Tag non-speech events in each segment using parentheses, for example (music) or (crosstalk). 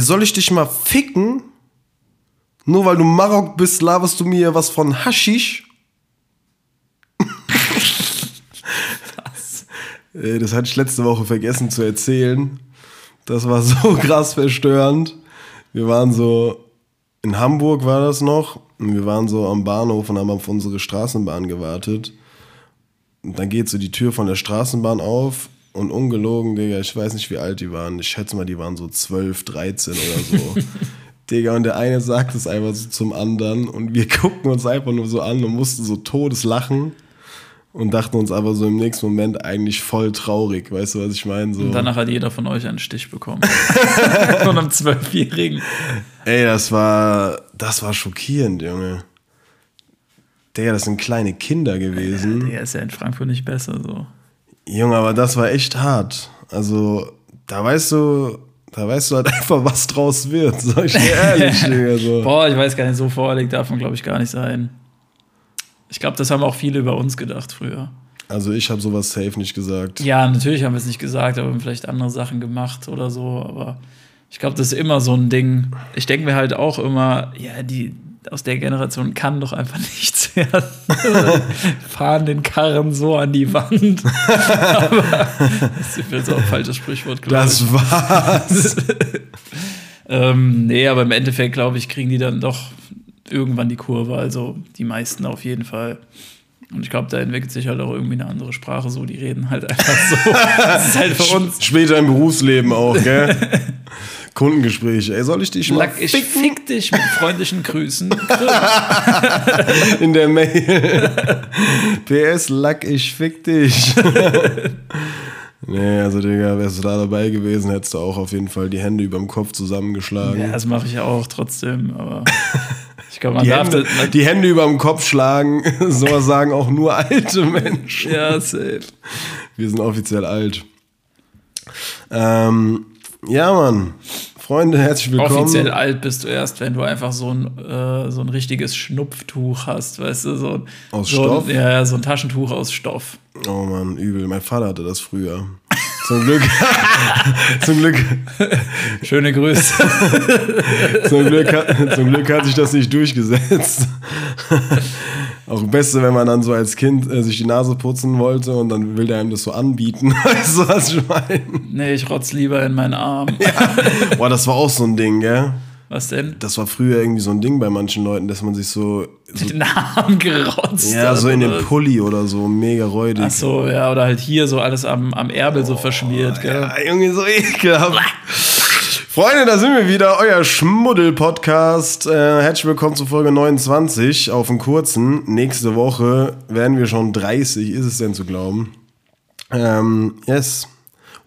soll ich dich mal ficken? Nur weil du Marok bist, laberst du mir was von Haschisch? Das hatte ich letzte Woche vergessen zu erzählen. Das war so (laughs) krass verstörend. Wir waren so, in Hamburg war das noch, und wir waren so am Bahnhof und haben auf unsere Straßenbahn gewartet. Und dann geht so die Tür von der Straßenbahn auf und ungelogen, Digga, ich weiß nicht, wie alt die waren. Ich schätze mal, die waren so 12, 13 oder so. (laughs) Digga, und der eine sagt es einfach so zum anderen und wir gucken uns einfach nur so an und mussten so todes lachen und dachten uns aber so im nächsten Moment eigentlich voll traurig, weißt du, was ich meine? So. Und danach hat jeder von euch einen Stich bekommen. (laughs) von einem Zwölfjährigen. Ey, das war, das war schockierend, Junge. Digga, das sind kleine Kinder gewesen. Der ist ja in Frankfurt nicht besser so. Junge, aber das war echt hart. Also, da weißt du, da weißt du halt (laughs) einfach, was draus wird. Sag ich dir ehrlich, (laughs) Digga. So. Boah, ich weiß gar nicht, so voreilig darf man, glaube ich, gar nicht sein. Ich glaube, das haben auch viele über uns gedacht früher. Also, ich habe sowas safe nicht gesagt. Ja, natürlich haben wir es nicht gesagt, aber wir haben vielleicht andere Sachen gemacht oder so. Aber ich glaube, das ist immer so ein Ding. Ich denke mir halt auch immer, ja, die aus der Generation kann doch einfach (laughs) nichts (laughs) Fahren den Karren so an die Wand. aber (laughs) das ist jetzt auch ein falsches Sprichwort, glaube ich. Das war's. (laughs) Ähm, nee, aber im Endeffekt, glaube ich, kriegen die dann doch irgendwann die Kurve. Also die meisten auf jeden Fall. Und ich glaube, da entwickelt sich halt auch irgendwie eine andere Sprache so. Die reden halt einfach so. Das ist halt für uns. Später im Berufsleben auch, gell? Kundengespräche. Ey, soll ich dich mal Lack, ich fick dich mit freundlichen Grüßen. (laughs) in der Mail? PS, Lack, ich fick dich. (laughs) nee, also, Digga, wärst du da dabei gewesen, hättest du auch auf jeden Fall die Hände überm Kopf zusammengeschlagen. Ja, das mache ich ja auch trotzdem, aber ich glaube, man die, darf Hände, das. die Hände überm Kopf schlagen, (laughs) so sagen auch nur alte Menschen. Ja, safe. Wir sind offiziell alt. Ähm, ja, Mann. Freunde, herzlich willkommen. Offiziell alt bist du erst, wenn du einfach so ein, äh, so ein richtiges Schnupftuch hast, weißt du, so Aus so Stoff? Ein, ja, so ein Taschentuch aus Stoff. Oh Mann, übel. Mein Vater hatte das früher. Zum Glück. (laughs) zum Glück. Schöne Grüße. (laughs) Zum Glück, zum Glück hat sich das nicht durchgesetzt. Auch Beste, wenn man dann so als Kind äh, sich die Nase putzen wollte und dann will der einem das so anbieten. (laughs) Weißt du, was ich meine? nee, ich rotz lieber in meinen Arm. (laughs) Boah, das war auch so ein Ding, gell? Was denn? Das war früher irgendwie so ein Ding bei manchen Leuten, dass man sich so. so Den Arm gerotzt. ja, so in den? Pulli oder so, mega räudig. Ach so, ja, oder halt hier so alles am, am Erbel so verschmiert, gell? Ja, Junge, so ekelhaft. (laughs) Freunde, da sind wir wieder, euer Schmuddel-Podcast. Äh, herzlich willkommen zu Folge 29 auf dem kurzen. Nächste Woche werden wir schon 30, ist es denn zu glauben? Ähm, yes,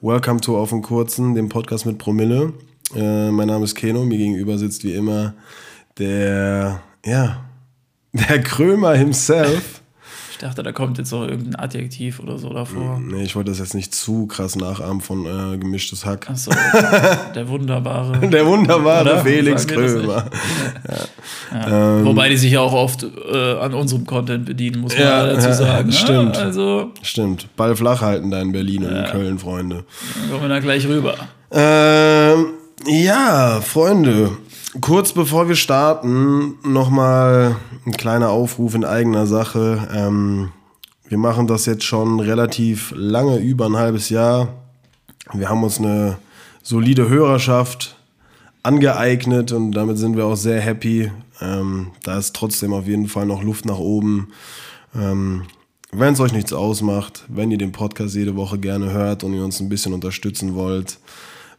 welcome to Auf dem kurzen, dem Podcast mit Promille. Äh, mein Name ist Keno, mir gegenüber sitzt wie immer der, ja, (laughs) der Krömer himself. Ich dachte, da kommt jetzt noch irgendein Adjektiv oder so davor. Nee, ich wollte das jetzt nicht zu krass nachahmen von äh, gemischtes Hack. Ach so, der wunderbare. (laughs) Der wunderbare Oder? Felix Krömer. (laughs) Ja. Wobei die sich ja auch oft äh, an unserem Content bedienen, muss man Ja, dazu ja, sagen. ne? stimmt. Also, Stimmt. Ball flach halten da in Berlin und in Köln, Freunde. dann kommen wir da gleich rüber. Ähm, ja, Freunde. Kurz bevor wir starten, nochmal ein kleiner Aufruf in eigener Sache. Ähm, wir machen das jetzt schon relativ lange, über ein halbes Jahr. Wir haben uns eine solide Hörerschaft angeeignet und damit sind wir auch sehr happy. Ähm, da ist trotzdem auf jeden Fall noch Luft nach oben. Ähm, wenn es euch nichts ausmacht, wenn ihr den Podcast jede Woche gerne hört und ihr uns ein bisschen unterstützen wollt,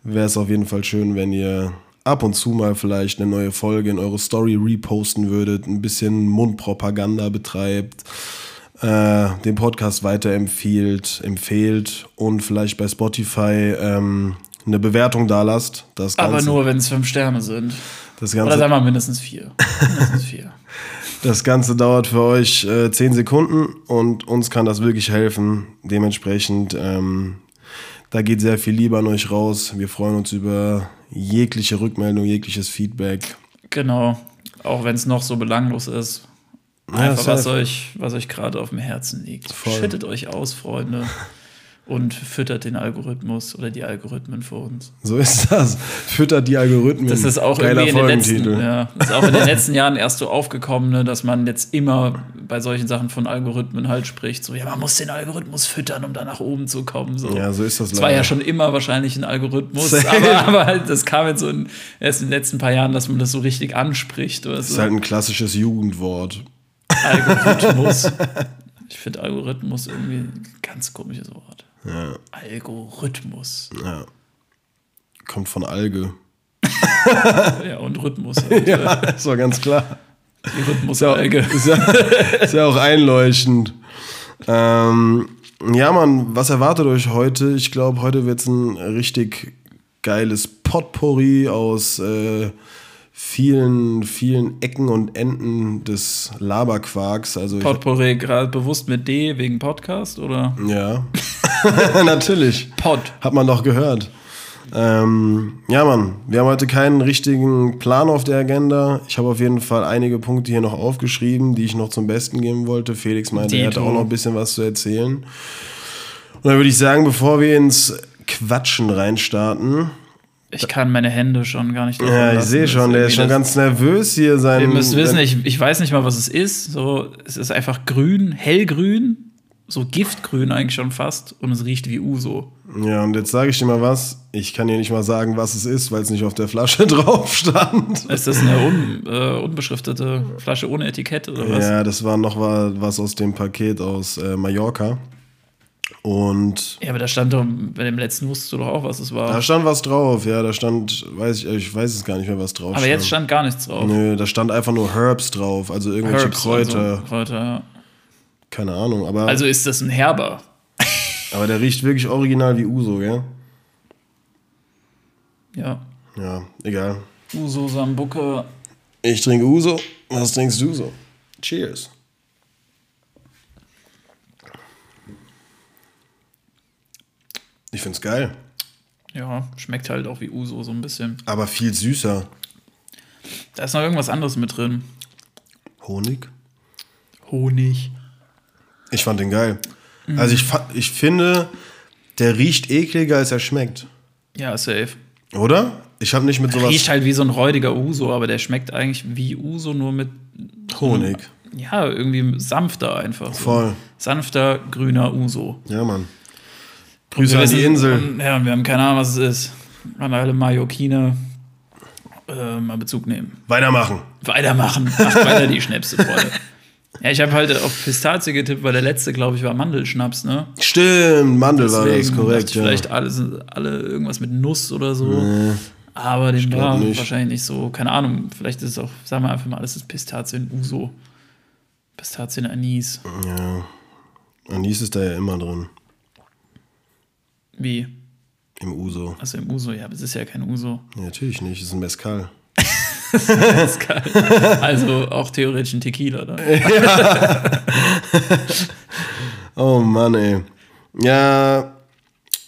wäre es auf jeden Fall schön, wenn ihr ab und zu mal vielleicht eine neue Folge in eure Story reposten würdet, ein bisschen Mundpropaganda betreibt, äh, den Podcast weiterempfiehlt, empfehlt und vielleicht bei Spotify ähm, eine Bewertung da lasst. Das Ganze, Aber nur, wenn es fünf Sterne sind. das Oder Ganze, sagen wir mindestens vier. Mindestens vier. (laughs) das Ganze dauert für euch äh, 10 Sekunden und uns kann das wirklich helfen. Dementsprechend, ähm, da geht sehr viel Liebe an euch raus. Wir freuen uns über jegliche Rückmeldung, jegliches Feedback. Genau. Auch wenn es noch so belanglos ist. Ja, Einfach, was safe. euch, was euch gerade auf dem Herzen liegt. Voll. Schüttet euch aus, Freunde. (laughs) und füttert den Algorithmus oder die Algorithmen für uns. So ist das. Füttert die Algorithmen. Das ist auch Geiler irgendwie in den letzten, ja, das ist auch in den letzten Jahren erst so aufgekommen, ne, dass man jetzt immer bei solchen Sachen von Algorithmen halt spricht. So, ja, man muss den Algorithmus füttern, um da nach oben zu kommen. So. Ja, so ist das Es war ja schon immer wahrscheinlich ein Algorithmus, (laughs) aber, aber halt, das kam jetzt so in, erst in den letzten paar Jahren, dass man das so richtig anspricht. Oder Das so. ist halt ein klassisches Jugendwort. Algorithmus. Ich finde Algorithmus irgendwie ein ganz komisches Wort. Ja, Algorithmus. ja. Kommt von Alge. (laughs) Ja, und Rhythmus. Halt. (laughs) Ja, ist doch ganz klar. Die Rhythmusalge. (laughs) Ist ja, ist ja auch einleuchtend. Ähm, ja, Mann, was erwartet euch heute? Ich glaube, heute wird es ein richtig geiles Potpourri aus äh, vielen, vielen Ecken und Enden des Laberquarks. Also Potpourri gerade bewusst mit D wegen Podcast oder? ja, (laughs) natürlich. Pod. Hat man doch gehört. Ähm, ja, Mann, wir haben heute keinen richtigen Plan auf der Agenda. Ich habe auf jeden Fall einige Punkte hier noch aufgeschrieben, die ich noch zum Besten geben wollte. Felix meinte, er hätte Dito. auch noch ein bisschen was zu erzählen. Und dann würde ich sagen, bevor wir ins Quatschen reinstarten. Ich kann meine Hände schon gar nicht Ja, ich lassen. sehe schon, der ist schon ganz nervös hier. Sein, Ihr müsst wissen, ich, ich weiß nicht mal, was es ist. So, es ist einfach grün, hellgrün, so giftgrün eigentlich schon fast und es riecht wie Uso. Ja, und jetzt sage ich dir mal was. Ich kann dir nicht mal sagen, was es ist, weil es nicht auf der Flasche (laughs) drauf stand. Ist das eine un, äh, unbeschriftete Flasche ohne Etikett oder was? Ja, das war noch wa- was aus dem Paket aus äh, Mallorca. Und Ja, aber da stand doch, bei dem letzten wusstest du doch auch, was es war. da stand was drauf, ja, da stand, weiß ich, ich weiß es gar nicht mehr, was drauf aber jetzt stand gar nichts drauf. Nö, da stand einfach nur Herbs drauf, also irgendwelche Herbs, Kräuter, Also, Kräuter, ja. Keine Ahnung, aber, Also ist das ein Herber. (laughs) aber der riecht wirklich original wie Uso, gell? Ja. Ja, egal. Uso Sambuca. Ich trinke Uso, was trinkst du so? Cheers. Ich find's geil, Ja, schmeckt halt auch wie Uso so ein bisschen. aber viel süßer. Da ist noch irgendwas anderes mit drin. Honig? Honig. Ich fand den geil. Mhm. Also ich, ich finde, der riecht ekliger, als er schmeckt. Ja, safe. Oder? Ich habe nicht mit sowas Riecht halt wie so ein räudiger Uso, aber der schmeckt eigentlich wie Uso, nur mit, Honig. ja, irgendwie sanfter einfach. So. Voll. Sanfter, grüner Uso. Ja, Mann. Grüße an die Insel. Und, ja, und wir haben keine Ahnung, was es ist. An alle Mallorquiner äh, mal Bezug nehmen. Weitermachen. Weitermachen. Macht weiter die Schnäpse, Freunde. (laughs) Ja, ich habe halt auf Pistazie getippt, weil der letzte, glaube ich, war Mandelschnaps, ne? Stimmt, Mandel war das, Deswegen korrekt. ich Ja. vielleicht alle, alle irgendwas mit Nuss oder so. Aber dem glaub war nicht. wahrscheinlich nicht so. Keine Ahnung, vielleicht ist es auch, sagen wir einfach mal, alles ist Pistazien Uso. Pistazien Anis. ja. Anis ist da ja immer drin. Wie? Im Uso. Also im Uso, ja, aber es ist ja kein Uso. Ja, natürlich nicht, es ist ein Mezcal. Das ist geil. Also auch theoretisch ein Tequila. Dann. (laughs) Oh Mann, ey. Ja,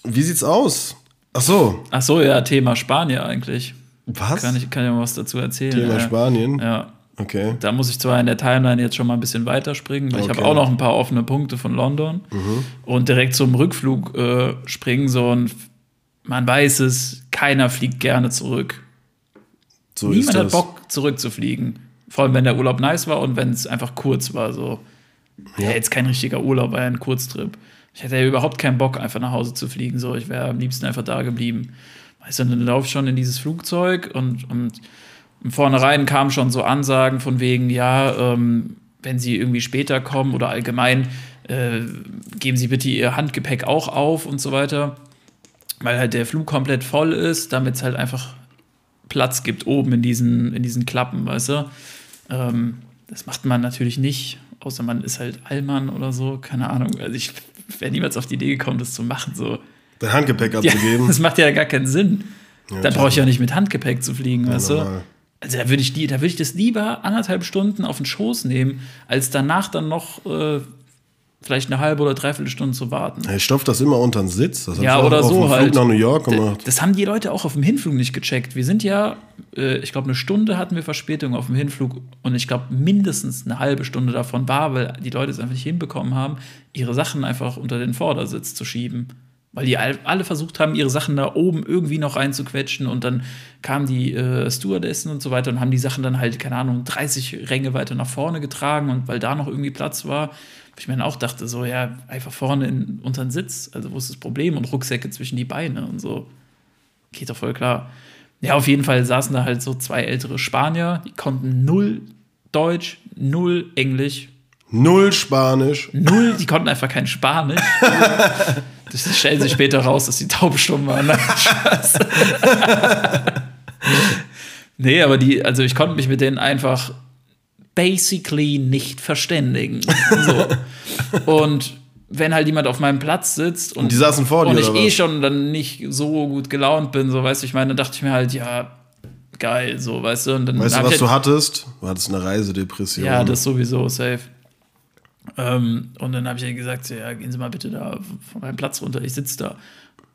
wie sieht's aus? Ach so. Ach so, ja, Thema Spanier eigentlich. Was? Kann ich kann ja mal was dazu erzählen. Thema ja. Spanien? Ja, Okay. da muss ich zwar in der Timeline jetzt schon mal ein bisschen weiterspringen, weil ich Okay. habe auch noch ein paar offene Punkte von London und direkt zum Rückflug äh, springen. So und man weiß es, keiner fliegt gerne zurück. So Niemand hat. Bock zurückzufliegen. Vor allem, wenn der Urlaub nice war und wenn es einfach kurz war. So. Ja, jetzt kein richtiger Urlaub, war ja ein Kurztrip. Ich hätte ja überhaupt keinen Bock, einfach nach Hause zu fliegen. So, ich wäre am liebsten einfach da geblieben. Weißt du, und dann laufe ich schon in dieses Flugzeug und, und im Vornherein kamen schon so Ansagen von wegen, ja, ähm, wenn Sie irgendwie später kommen oder allgemein, äh, geben Sie bitte Ihr Handgepäck auch auf und so weiter. Weil halt der Flug komplett voll ist, damit es halt einfach Platz gibt oben in diesen, in diesen Klappen, weißt du? Ähm, das macht man natürlich nicht, außer man ist halt Allmann oder so, keine Ahnung. Also ich wäre niemals auf die Idee gekommen, das zu machen. So. Dein Handgepäck Ja, abzugeben. (laughs) das macht ja gar keinen Sinn. Dann brauche ich ja nicht mit Handgepäck zu fliegen, weißt du? normal. Also da würde ich, die- da würde ich das lieber anderthalb Stunden auf den Schoß nehmen, als danach dann noch äh, vielleicht eine halbe oder dreiviertel Stunde zu warten. Ich stopf das immer unter den Sitz. Das Ja, oder so Flug halt. nach New York gemacht. Das haben die Leute auch auf dem Hinflug nicht gecheckt. Wir sind ja, äh, ich glaube, eine Stunde hatten wir Verspätung auf dem Hinflug und ich glaube, mindestens eine halbe Stunde davon war, weil die Leute es einfach nicht hinbekommen haben, ihre Sachen einfach unter den Vordersitz zu schieben. Weil die alle versucht haben, ihre Sachen da oben irgendwie noch reinzuquetschen und dann kamen die äh, Stewardessen und so weiter und haben die Sachen dann halt, keine Ahnung, 30 Ränge weiter nach vorne getragen und weil da noch irgendwie Platz war, ich mir dann auch dachte, so, ja, einfach vorne in, unter den Sitz, also wo ist das Problem und Rucksäcke zwischen die Beine und so. Geht doch voll klar. Ja, auf jeden Fall saßen da halt so zwei ältere Spanier, die konnten null Deutsch, null Englisch. Null Spanisch. Null, die konnten einfach kein Spanisch. (laughs) Das stellt sich später raus, dass die taubstumm waren. (laughs) (laughs) nee, aber die, also ich konnte mich mit denen einfach basically nicht verständigen. So. Und wenn halt jemand auf meinem Platz sitzt und, und die saßen vor dir, und ich eh schon dann nicht so gut gelaunt bin, so weißt du, ich meine, dann dachte ich mir halt, ja, geil, so, weißt du. Und dann weißt du, was halt, du hattest? Du hattest eine Reisedepression. Ja, das sowieso, safe. Ähm, und dann habe ich halt gesagt, ja, gehen Sie mal bitte da von meinem Platz runter, ich sitze da.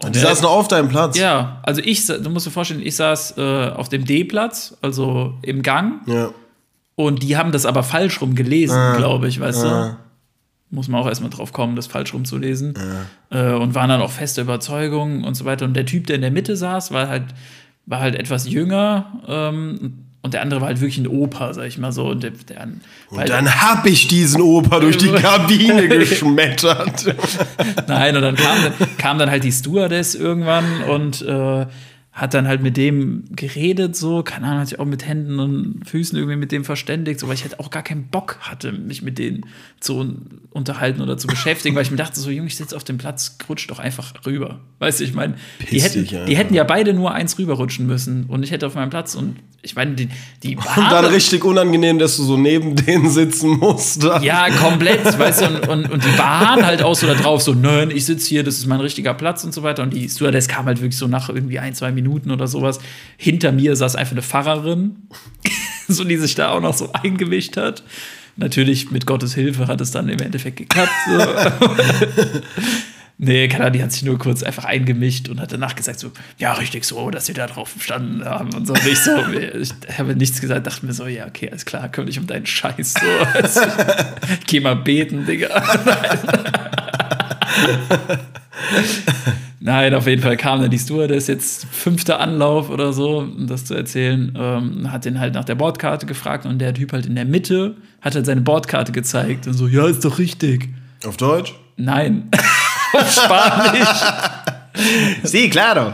Und die saßen auf deinem Platz? Ja, also ich, du musst dir vorstellen, ich saß äh, auf dem D-Platz, also im Gang. Ja. Und die haben das aber falsch rum gelesen, ah, glaube ich, weißt ah. du? Muss man auch erstmal drauf kommen, das falsch rum zu lesen. Ja. Äh, und waren dann auch feste Überzeugungen und so weiter. Und der Typ, der in der Mitte saß, war halt, war halt etwas jünger. Ähm, und der andere war halt wirklich ein Opa, sag ich mal so. Und, der, der, und dann hab ich diesen Opa durch die (laughs) Kabine geschmettert. (laughs) Nein, und dann kam, kam dann halt die Stewardess irgendwann und äh, hat dann halt mit dem geredet, so, keine Ahnung, hat sich auch mit Händen und Füßen irgendwie mit dem verständigt, so, weil ich halt auch gar keinen Bock hatte, mich mit denen zu unterhalten oder zu beschäftigen, weil ich mir dachte, so, Junge, ich sitze auf dem Platz, rutsch doch einfach rüber. Weißt du, ich meine, die, hätten, die hätten ja beide nur eins rüberrutschen müssen und ich hätte auf meinem Platz und ich meine, die, die (laughs) Und dann richtig unangenehm, dass du so neben (laughs) denen sitzen musst. (laughs) Ja, komplett, weißt du, und, und, und die waren halt auch so da drauf, so, nein, ich sitze hier, das ist mein richtiger Platz und so weiter. Und die Stewardess kam halt wirklich so nach irgendwie ein, zwei Minuten oder sowas. Hinter mir saß einfach eine Pfarrerin, (laughs) so die sich da auch noch so eingewischt hat. Natürlich mit Gottes Hilfe hat es dann im Endeffekt geklappt. So. (laughs) Nee, keine Ahnung, die hat sich nur kurz einfach eingemischt und hat danach gesagt, so, ja, richtig so, dass sie da drauf standen haben und so. Und ich so, (laughs) ich habe nichts gesagt, dachte mir so, ja, okay, alles klar, kümmere dich um deinen Scheiß. So. Also, geh mal beten, Digga. Nein, auf jeden Fall kam dann die Stewardess, jetzt fünfter Anlauf oder so, um das zu erzählen, ähm, hat den halt nach der Bordkarte gefragt und der Typ halt in der Mitte hat halt seine Bordkarte gezeigt und so, ja, ist doch richtig. Auf Deutsch? Nein (laughs) auf Spanisch. (laughs) Sie, claro.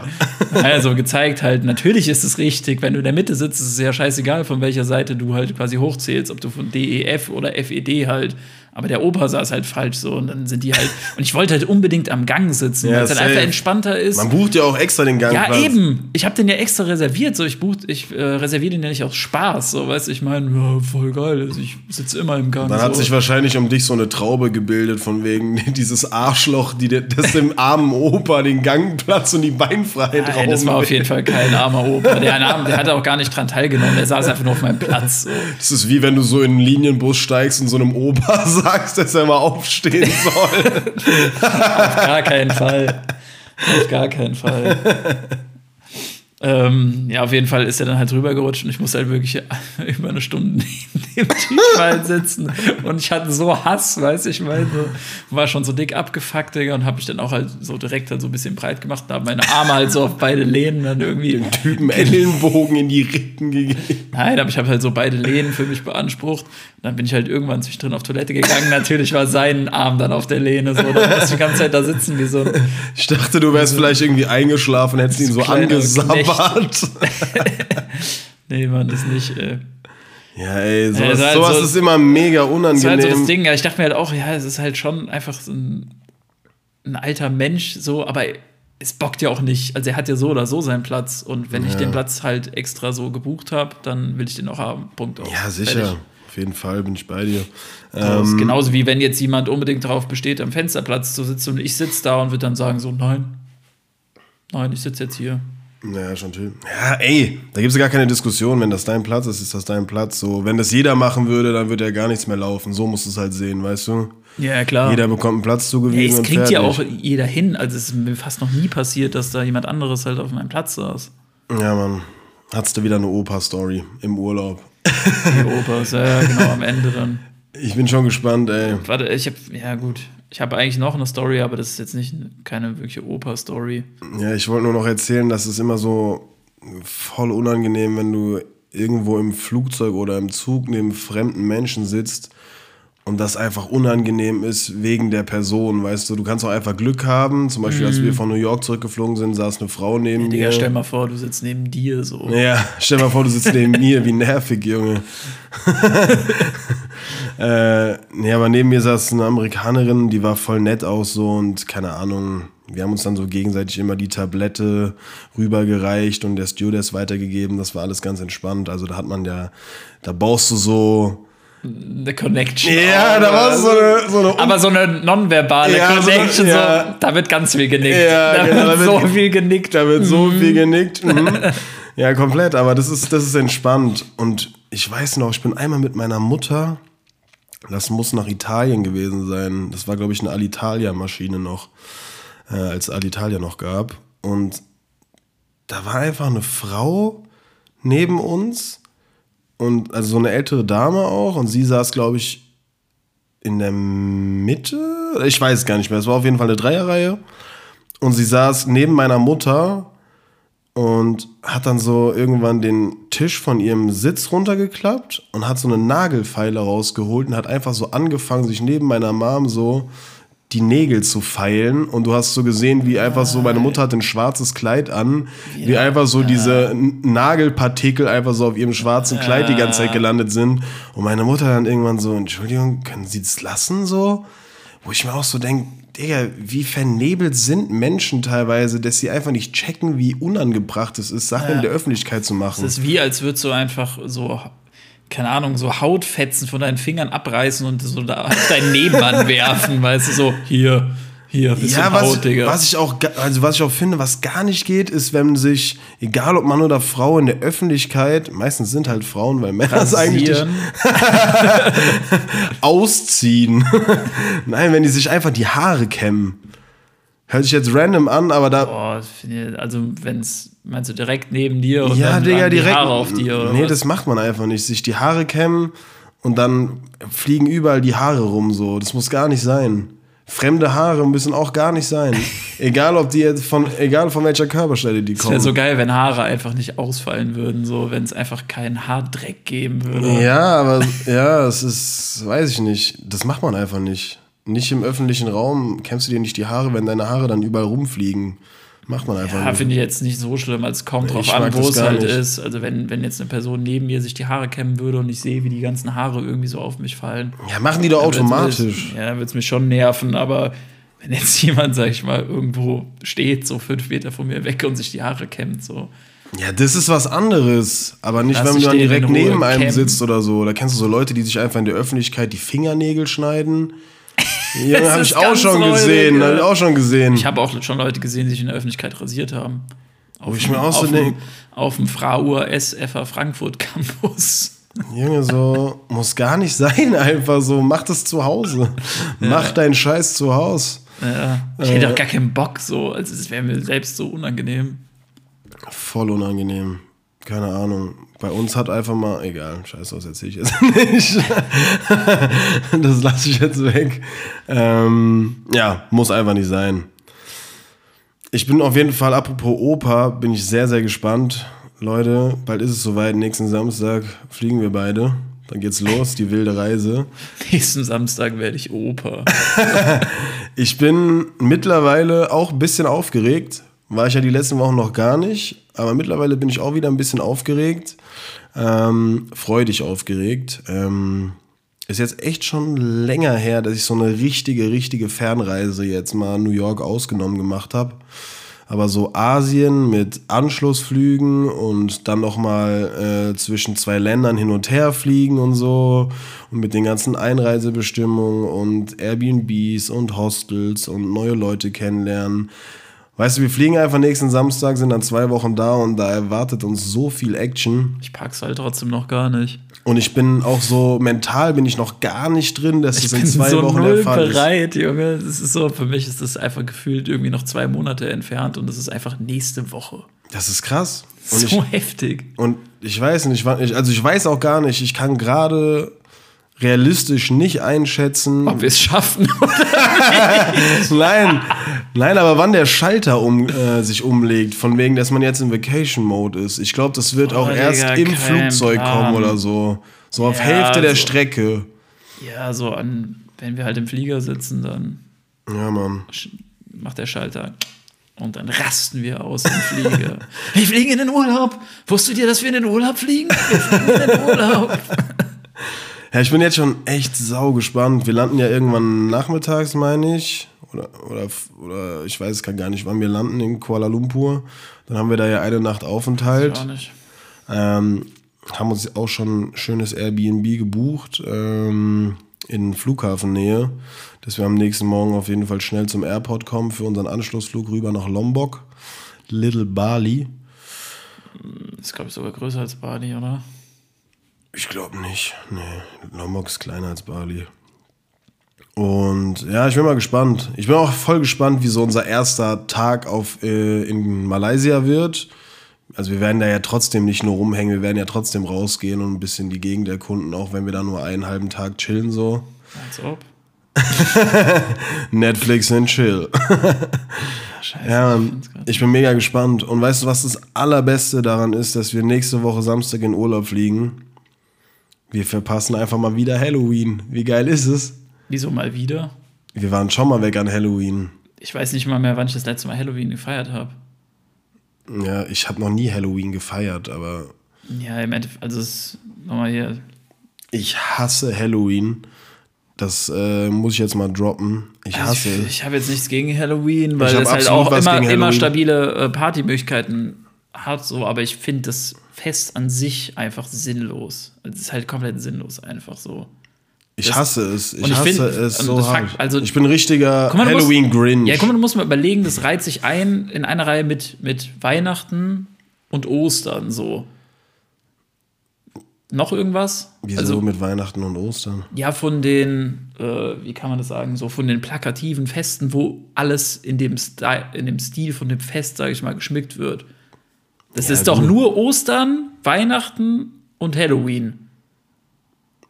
Also gezeigt halt, natürlich ist es richtig. Wenn du in der Mitte sitzt, ist es ja scheißegal, von welcher Seite du halt quasi hochzählst, ob du von DEF oder FED halt aber der Opa saß halt falsch so und dann sind die halt. Und ich wollte halt unbedingt am Gang sitzen, ja, weil es halt einfach entspannter ist. Man bucht ja auch extra den Gang. Ja, eben. Ich habe den ja extra reserviert. So, ich buch, ich äh, reserviere den ja nicht aus Spaß. So, weißt du, ich meine, ja, voll geil. Also ich sitze immer im Gang. Dann so. hat sich wahrscheinlich um dich so eine Traube gebildet, von wegen (laughs) dieses Arschloch, die das dem armen Opa den Gangplatz und die Beinfreiheit Nein, das war auf jeden Fall kein armer Opa. Der, arm, (laughs) der hat auch gar nicht dran teilgenommen. Der saß einfach nur auf meinem Platz. So. Das ist wie wenn du so in einen Linienbus steigst und so einem Opa (laughs) sagst, sagst, dass er mal aufstehen (laughs) soll. Auf gar keinen Fall. Auf gar keinen Fall. Ähm, ja, auf jeden Fall ist er dann halt rübergerutscht und ich musste halt wirklich (laughs) über eine Stunde (laughs) neben dem Typ (laughs) halt sitzen. Und ich hatte so Hass, weiß ich meine, so, war schon so dick abgefuckt, Digga, und habe mich dann auch halt so direkt halt so ein bisschen breit gemacht und habe meine Arme halt so auf beide Lehnen dann irgendwie. Dem Typen Ellenbogen in die Rippen gegeben. Nein, aber ich habe halt so beide Lehnen für mich beansprucht. Und dann bin ich halt irgendwann zwischendrin auf Toilette gegangen. Natürlich war sein Arm dann auf der Lehne, so. Dann musste ich die ganze Zeit da sitzen wie so. Ich dachte, du wärst vielleicht irgendwie eingeschlafen, hättest ihn so angesabbert. (laughs) nee, Mann, das nicht, ey. Ja, ey, sowas, halt sowas so, ist immer mega unangenehm. Das ist halt so das Ding, ich dachte mir halt auch, ja, es ist halt schon einfach so ein, ein alter Mensch, so, aber es bockt ja auch nicht. Also er hat ja so oder so seinen Platz und wenn ja. ich den Platz halt extra so gebucht habe, dann will ich den auch haben. Punkt. Aus. Ja, sicher. Fertig. Auf jeden Fall bin ich bei dir. Ähm, genauso wie wenn jetzt jemand unbedingt darauf besteht, am Fensterplatz zu sitzen und ich sitze da und würde dann sagen so, nein, nein, ich sitze jetzt hier. Ja, schon schön. Ja, ey, da gibt es gar keine Diskussion. Wenn das dein Platz ist, ist das dein Platz. So, wenn das jeder machen würde, dann würde ja gar nichts mehr laufen. So musst du es halt sehen, weißt du? Ja, klar. Jeder bekommt einen Platz zugewiesen. Ja, es kriegt ja auch jeder hin. Also es ist mir fast noch nie passiert, dass da jemand anderes halt auf meinem Platz saß. Ja, Mann. Hattest du wieder eine Opa-Story im Urlaub. (laughs) Die Opas, ja, genau, am Ende dann. Ich bin schon gespannt, ey. Warte, ich habe, ja gut, ich habe eigentlich noch eine Story, aber das ist jetzt nicht keine wirkliche Oper-Story. Ja, ich wollte nur noch erzählen, dass es immer so voll unangenehm, wenn du irgendwo im Flugzeug oder im Zug neben fremden Menschen sitzt und das einfach unangenehm ist wegen der Person, weißt du, du kannst auch einfach Glück haben, zum Beispiel, als wir von New York zurückgeflogen sind, saß eine Frau neben Mhm. Digga, mir. stell mal vor, du sitzt neben dir so. Ja, stell mal vor, du sitzt neben mir, wie nervig, Junge. (laughs) äh, nee, aber neben mir saß eine Amerikanerin, die war voll nett aus so und keine Ahnung. Wir haben uns dann so gegenseitig immer die Tablette rübergereicht und der Stewardess weitergegeben. Das war alles ganz entspannt. Also da hat man ja, da baust du so. Eine Connection. Ja, auf, da war so eine, so eine Aber so eine nonverbale Ja, so- Connection, so, ja. da wird ganz viel genickt. Ja, da genau, wird so viel genickt. Da wird so viel genickt. Mhm. (laughs) Ja, komplett, aber das ist, das ist entspannt. Und ich weiß noch, ich bin einmal mit meiner Mutter, das muss nach Italien gewesen sein. Das war, glaube ich, eine Alitalia-Maschine noch, äh, als Alitalia noch gab. Und da war einfach eine Frau neben uns und also so eine ältere Dame auch und sie saß, glaube ich, in der Mitte. Ich weiß es gar nicht mehr. Es war auf jeden Fall eine Dreierreihe. Und sie saß neben meiner Mutter und hat dann so irgendwann den Tisch von ihrem Sitz runtergeklappt und hat so eine Nagelfeile rausgeholt und hat einfach so angefangen, sich neben meiner Mom so die Nägel zu feilen. Und du hast so gesehen, wie einfach so, meine Mutter hat ein schwarzes Kleid an, wie einfach so diese Nagelpartikel einfach so auf ihrem schwarzen Kleid die ganze Zeit gelandet sind. Und meine Mutter dann irgendwann so, Entschuldigung, können Sie das lassen so? Wo ich mir auch so denke, Digga, wie vernebelt sind Menschen teilweise, dass sie einfach nicht checken, wie unangebracht es ist, Sachen in der Öffentlichkeit zu machen. Das ist wie, als würdest du einfach so, keine Ahnung, so Hautfetzen von deinen Fingern abreißen und so da auf (laughs) deinen Nebenmann werfen, weißt du, so, hier, hier, bisschen ja, was, Haut, Digga. was ich auch, also was ich auch finde, was gar nicht geht, ist, wenn sich, egal ob Mann oder Frau in der Öffentlichkeit, meistens sind halt Frauen, weil Männer es eigentlich nicht, (laughs) ausziehen. (laughs) Nein, wenn die sich einfach die Haare kämmen. Hört sich jetzt random an, aber da, Boah, also wenn's, meinst du direkt neben dir und ja, dann Digga, die direkt. Haare auf dir oder nee, was? das macht man einfach nicht. Sich die Haare kämmen und dann fliegen überall die Haare rum so. Das muss gar nicht sein. Fremde Haare müssen auch gar nicht sein. (laughs) egal ob die jetzt von, egal von welcher Körperstelle die Es kommen. wäre so geil, wenn Haare einfach nicht ausfallen würden, so wenn es einfach keinen Haardreck geben würde. Ja, aber ja, es ist, weiß ich nicht. Das macht man einfach nicht. Nicht im öffentlichen Raum kämmst du dir nicht die Haare, wenn deine Haare dann überall rumfliegen. Macht man einfach Ja, finde ich jetzt nicht so schlimm, als kommt drauf Ich an, wo es halt nicht. ist. Also wenn, wenn jetzt eine Person neben mir sich die Haare kämmen würde und ich sehe, wie die ganzen Haare irgendwie so auf mich fallen. Ja, machen die doch automatisch. Mich, ja, dann würde es mich schon nerven, aber wenn jetzt (laughs) jemand, sag ich mal, irgendwo steht, so fünf Meter von mir weg und sich die Haare kämmt, so. Ja, das ist was anderes. Aber nicht, Lass wenn den direkt neben einem kämmen. sitzt oder so. Da kennst du so Leute, die sich einfach in der Öffentlichkeit die Fingernägel schneiden. Ja, habe ich auch schon räudig, gesehen. ja. Habe ich auch schon gesehen. Ich habe auch schon Leute gesehen, die sich in der Öffentlichkeit rasiert haben. Auf ich mir auch so dem- Auf dem Frauer SFA Frankfurt Campus. Junge, so muss gar nicht sein. Einfach so, mach das zu Hause. (laughs) Mach deinen Scheiß zu Hause. Ja, ich hätte auch gar keinen Bock so. Also es wäre mir selbst so unangenehm. Voll unangenehm. Keine Ahnung. Bei uns hat einfach mal, egal, scheiß das erzähle ich jetzt (laughs) nicht. das lasse ich jetzt weg. Ähm, ja, muss einfach nicht sein. Ich bin auf jeden Fall, apropos Opa, bin ich sehr, sehr gespannt. Leute, bald ist es soweit. Nächsten Samstag fliegen wir beide. Dann geht's los, die wilde Reise. (laughs) Nächsten Samstag werde ich Opa. (laughs) Ich bin mittlerweile auch ein bisschen aufgeregt. War ich ja die letzten Wochen noch gar nicht. Aber mittlerweile bin ich auch wieder ein bisschen aufgeregt. Ähm, freudig aufgeregt. Ähm, ist jetzt echt schon länger her, dass ich so eine richtige, richtige Fernreise jetzt mal New York ausgenommen gemacht habe. Aber so Asien mit Anschlussflügen und dann noch mal äh, zwischen zwei Ländern hin und her fliegen und so und mit den ganzen Einreisebestimmungen und Airbnbs und Hostels und neue Leute kennenlernen. Weißt du, wir fliegen einfach nächsten Samstag, sind dann zwei Wochen da und da erwartet uns so viel Action. Ich pack's halt trotzdem noch gar nicht. Und ich bin auch so mental bin ich noch gar nicht drin, dass Ich es in zwei so Wochen null der Fall ist. bereit, Junge. Das ist so, für mich ist das einfach gefühlt irgendwie noch zwei Monate entfernt und das ist einfach nächste Woche. Das ist krass. Und so ich, heftig. Und ich weiß nicht, also ich weiß auch gar nicht, ich kann gerade realistisch nicht einschätzen. Ob wir es schaffen. (laughs) nein, nein, aber wann der Schalter um, äh, sich umlegt, von wegen, dass man jetzt in Vacation Mode ist. Ich glaube, das wird Oh, auch Digga, erst im Flugzeug Plan. kommen oder so. So auf Ja, Hälfte der so. Strecke. ja, so an, wenn wir halt im Flieger sitzen, dann Ja, Mann. macht der Schalter und dann rasten wir aus im Flieger. (laughs) wir fliegen in den Urlaub. Wusstet ihr, dass wir in den Urlaub fliegen? Wir fliegen in den Urlaub. (laughs) Ja, ich bin jetzt schon echt sau gespannt. Wir landen ja irgendwann nachmittags, meine ich. Oder, oder, oder ich weiß gar nicht, wann wir landen in Kuala Lumpur. Dann haben wir da ja eine Nacht Aufenthalt. Auch nicht. Ähm, haben uns auch schon ein schönes Airbnb gebucht ähm, in Flughafennähe, dass wir am nächsten Morgen auf jeden Fall schnell zum Airport kommen für unseren Anschlussflug rüber nach Lombok, Little Bali. Ist, glaube ich, sogar größer als Bali, oder? Ich glaube nicht. Nee, Lombok ist kleiner als Bali. Und ja, ich bin mal gespannt. Ich bin auch voll gespannt, wie so unser erster Tag auf, äh, in Malaysia wird. Also wir werden da ja trotzdem nicht nur rumhängen, wir werden ja trotzdem rausgehen und ein bisschen die Gegend erkunden, auch wenn wir da nur einen halben Tag chillen so. Als ob. (laughs) Netflix and chill. (laughs) Scheiße. Ja, ich Mann, bin mega gespannt. Und weißt du, was das Allerbeste daran ist, dass wir nächste Woche Samstag in Urlaub fliegen? Wir verpassen einfach mal wieder Halloween. Wie geil ist es? Wieso mal wieder? Wir waren schon mal weg an Halloween. Ich weiß nicht mal mehr, wann ich das letzte Mal Halloween gefeiert habe. Ja, ich habe noch nie Halloween gefeiert, aber Ja, im Endeffekt, also es ist nochmal hier. ich hasse Halloween. Das äh, muss ich jetzt mal droppen. Ich Also hasse ich es. ich habe jetzt nichts gegen Halloween, weil Ich es halt auch immer, immer stabile äh, Partymöglichkeiten hat, so, aber ich finde das Fest an sich einfach sinnlos. Also Es ist halt komplett sinnlos, einfach so. Ich hasse es. Ich, ich hasse find- es und so hart. Also- ich bin richtiger Halloween-Grinch. Ja, guck mal, du musst mal überlegen, das reiht sich ein in einer Reihe mit, mit Weihnachten und Ostern so. Noch irgendwas? Wieso Also, mit Weihnachten und Ostern? ja, von den, äh, wie kann man das sagen, so von den plakativen Festen, wo alles in dem, Stil, in dem Stil von dem Fest, sage ich mal, geschmückt wird. Das Ja, ist doch gut. nur Ostern, Weihnachten und Halloween.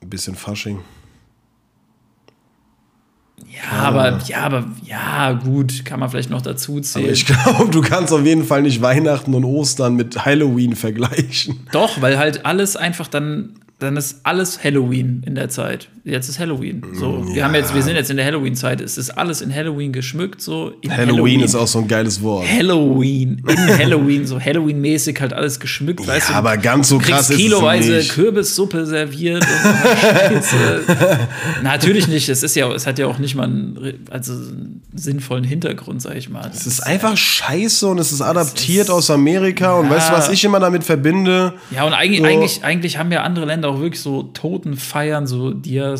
Ein bisschen Fasching. Ja, aber, ja, aber, ja, gut, kann man vielleicht noch dazu Aber zählen. ich glaube, du kannst auf jeden Fall nicht Weihnachten und Ostern mit Halloween vergleichen. Doch, weil halt alles einfach dann, dann ist alles Halloween in der Zeit. Jetzt ist Halloween. So, wir haben jetzt, wir sind jetzt in der Halloween-Zeit. Es ist alles in Halloween geschmückt, so. In Halloween, ist auch so ein geiles Wort. Halloween, (laughs) in Halloween, so Halloween-mäßig halt alles geschmückt, weißt du. aber ganz so Du krass ist es kiloweise nicht. Kürbissuppe serviert und. (laughs) Natürlich nicht. Es ist ja, es hat ja auch nicht mal einen, also einen sinnvollen Hintergrund, sag ich mal. Es ist einfach scheiße und es ist adaptiert ist- aus Amerika. Und Ja. weißt du, was ich immer damit verbinde? Ja, und eigentlich, So- eigentlich, eigentlich haben ja andere Länder auch wirklich so Totenfeiern, so Dias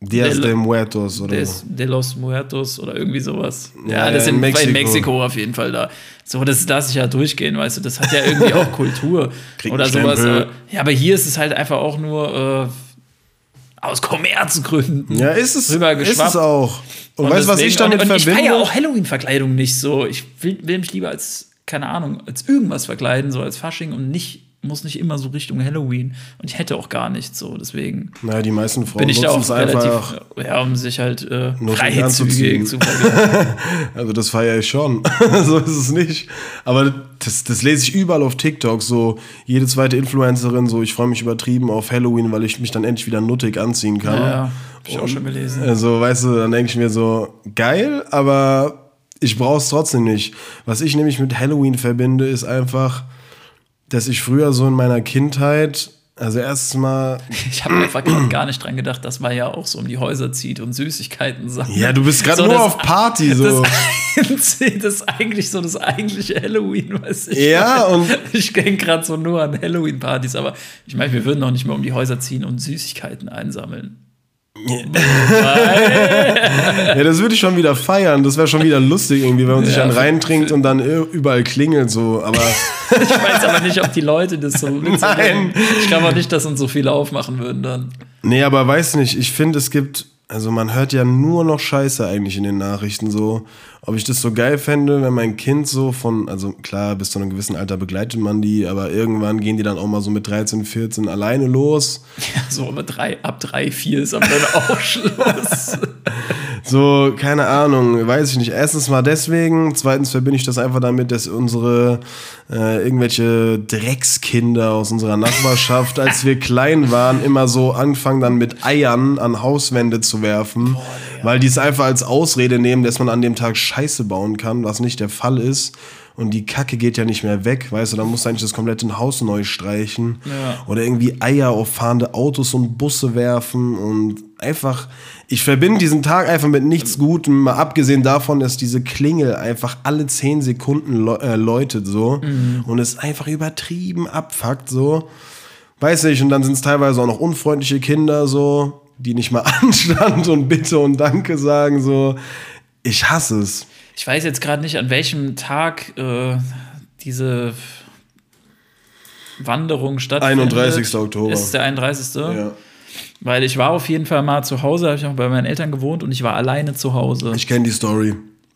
Dias Del- de Muertos oder des, de los Muertos oder irgendwie sowas. Ja, Ja, das in, in Mexiko. in Mexiko auf jeden Fall da. So, das lasse ich ja durchgehen, weißt du, das hat ja irgendwie (laughs) auch Kultur oder sowas. Stempel. Ja, aber hier ist es halt einfach auch nur äh, aus Kommerzgründen. Ja, ist es, ist es auch. Und, Und weißt du, was ich damit und, und ich verbinde? feiere auch Halloween-Verkleidung nicht so. Ich will, will mich lieber als, keine Ahnung, als irgendwas verkleiden, so als Fasching und nicht, muss nicht immer so Richtung Halloween. Und ich hätte auch gar nichts so, deswegen naja, die meisten Frauen bin ich da auch es einfach. relativ, ja, um sich halt äh, freizügig zu. (laughs) Also das feiere ich schon. (laughs) so ist es nicht. Aber das, das lese ich überall auf TikTok. So jede zweite Influencerin, so ich freue mich übertrieben auf Halloween, weil ich mich dann endlich wieder nuttig anziehen kann. Ja, ja, hab ich auch schon gelesen. Also, weißt du, dann denke ich mir so, geil, aber ich brauche es trotzdem nicht. Was ich nämlich mit Halloween verbinde, ist einfach, dass ich früher so in meiner Kindheit, also erstens mal, (laughs) Ich habe einfach gerade gar nicht dran gedacht, dass man ja auch so um die Häuser zieht und Süßigkeiten sammelt. ja, du bist gerade So, nur das- auf Party, so. Das, das ist eigentlich so das eigentliche Halloween, weiß ich. Ja, und- (laughs) Ich denke gerade so nur an Halloween-Partys, aber ich meine, wir würden noch nicht mehr um die Häuser ziehen und Süßigkeiten einsammeln. (laughs) Ja, das würde ich schon wieder feiern. Das wäre schon wieder lustig irgendwie, wenn man sich Ja, dann reintrinkt und dann überall klingelt so. Aber (laughs) Ich weiß aber nicht, ob die Leute das so Nein. Ich glaube auch nicht, dass uns so viele aufmachen würden dann. nee, aber weiß nicht. Ich finde, es gibt also man hört ja nur noch Scheiße eigentlich in den Nachrichten so. Ob ich das so geil fände, wenn mein Kind so von, also klar, bis zu einem gewissen Alter begleitet man die, aber irgendwann gehen die dann auch mal so mit 13, 14 alleine los. (laughs) Ja, so aber drei, ab drei, vier ist aber dann auch (laughs) Schluss. (laughs) So, keine Ahnung, weiß ich nicht. Erstens mal deswegen, zweitens verbinde ich das einfach damit, dass unsere äh, irgendwelche Dreckskinder aus unserer Nachbarschaft, als wir klein waren, immer so anfangen dann mit Eiern an Hauswände zu werfen, Boah, weil die es einfach als Ausrede nehmen, dass man an dem Tag Scheiße bauen kann, was nicht der Fall ist und die Kacke geht ja nicht mehr weg, weißt du, dann musst du eigentlich das komplette Haus neu streichen. Ja. Oder irgendwie Eier auf fahrende Autos und Busse werfen und einfach, ich verbinde diesen Tag einfach mit nichts Gutem, mal abgesehen davon, dass diese Klingel einfach alle zehn Sekunden äh, läutet so mhm. und es einfach übertrieben abfuckt so. Weiß ich, und dann sind es teilweise auch noch unfreundliche Kinder so, die nicht mal (laughs) Anstand und Bitte und Danke sagen so. Ich hasse es. Ich weiß jetzt gerade nicht, an welchem Tag äh, diese Wanderung stattfindet. 31. Oktober. Ist der 31. Ja. Weil ich war auf jeden Fall mal zu Hause, habe ich auch bei meinen Eltern gewohnt und ich war alleine zu Hause. Ich kenne die Story.